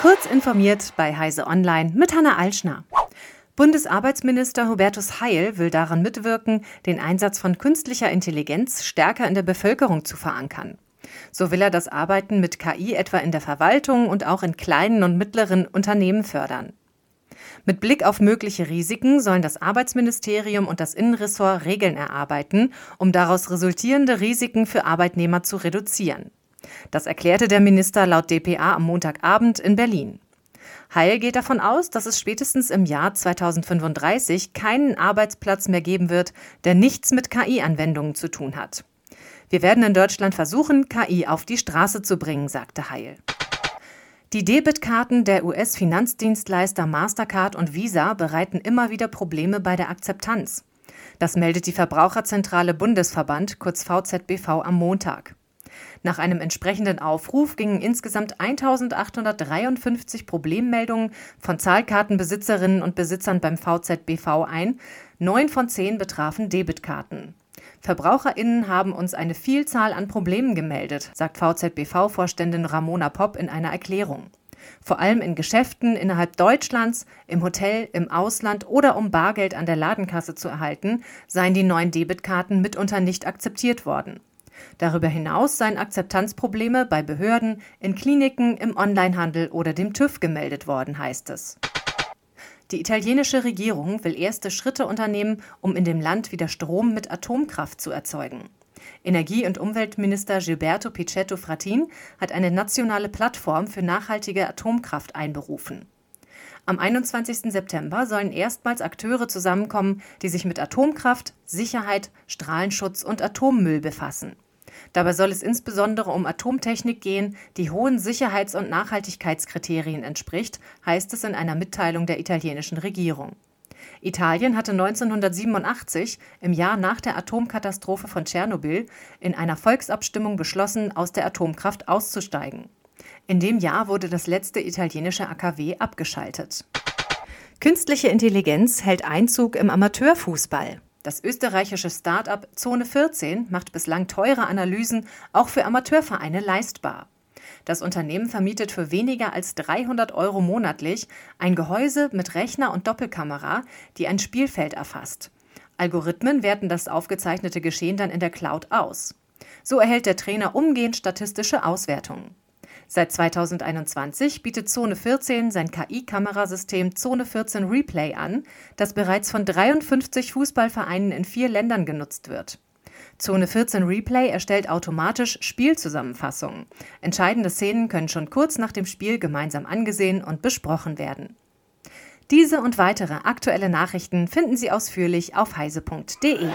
Kurz informiert bei Heise Online mit Hanna Alschner. Bundesarbeitsminister Hubertus Heil will daran mitwirken, den Einsatz von künstlicher Intelligenz stärker in der Bevölkerung zu verankern. So will er das Arbeiten mit KI etwa in der Verwaltung und auch in kleinen und mittleren Unternehmen fördern. Mit Blick auf mögliche Risiken sollen das Arbeitsministerium und das Innenressort Regeln erarbeiten, um daraus resultierende Risiken für Arbeitnehmer zu reduzieren. Das erklärte der Minister laut dpa am Montagabend in Berlin. Heil geht davon aus, dass es spätestens im Jahr 2035 keinen Arbeitsplatz mehr geben wird, der nichts mit KI-Anwendungen zu tun hat. Wir werden in Deutschland versuchen, KI auf die Straße zu bringen, sagte Heil. Die Debitkarten der US-Finanzdienstleister Mastercard und Visa bereiten immer wieder Probleme bei der Akzeptanz. Das meldet die Verbraucherzentrale Bundesverband, kurz VZBV, am Montag. Nach einem entsprechenden Aufruf gingen insgesamt 1853 Problemmeldungen von Zahlkartenbesitzerinnen und Besitzern beim VZBV ein. Neun von zehn betrafen Debitkarten. VerbraucherInnen haben uns eine Vielzahl an Problemen gemeldet, sagt VZBV-Vorständin Ramona Popp in einer Erklärung. Vor allem in Geschäften innerhalb Deutschlands, im Hotel, im Ausland oder um Bargeld an der Ladenkasse zu erhalten, seien die neuen Debitkarten mitunter nicht akzeptiert worden. Darüber hinaus seien Akzeptanzprobleme bei Behörden, in Kliniken, im Onlinehandel oder dem TÜV gemeldet worden, heißt es. Die italienische Regierung will erste Schritte unternehmen, um in dem Land wieder Strom mit Atomkraft zu erzeugen. Energie- und Umweltminister Gilberto Pichetto Frattin hat eine nationale Plattform für nachhaltige Atomkraft einberufen. Am 21. September sollen erstmals Akteure zusammenkommen, die sich mit Atomkraft, Sicherheit, Strahlenschutz und Atommüll befassen. Dabei soll es insbesondere um Atomtechnik gehen, die hohen Sicherheits- und Nachhaltigkeitskriterien entspricht, heißt es in einer Mitteilung der italienischen Regierung. Italien hatte 1987, im Jahr nach der Atomkatastrophe von Tschernobyl, in einer Volksabstimmung beschlossen, aus der Atomkraft auszusteigen. In dem Jahr wurde das letzte italienische AKW abgeschaltet. Künstliche Intelligenz hält Einzug im Amateurfußball. Das österreichische Start-up Zone 14 macht bislang teure Analysen auch für Amateurvereine leistbar. Das Unternehmen vermietet für weniger als 300 Euro monatlich ein Gehäuse mit Rechner und Doppelkamera, die ein Spielfeld erfasst. Algorithmen werten das aufgezeichnete Geschehen dann in der Cloud aus. So erhält der Trainer umgehend statistische Auswertungen. Seit 2021 bietet Zone 14 sein KI-Kamerasystem Zone 14 Replay an, das bereits von 53 Fußballvereinen in vier Ländern genutzt wird. Zone 14 Replay erstellt automatisch Spielzusammenfassungen. Entscheidende Szenen können schon kurz nach dem Spiel gemeinsam angesehen und besprochen werden. Diese und weitere aktuelle Nachrichten finden Sie ausführlich auf heise.de.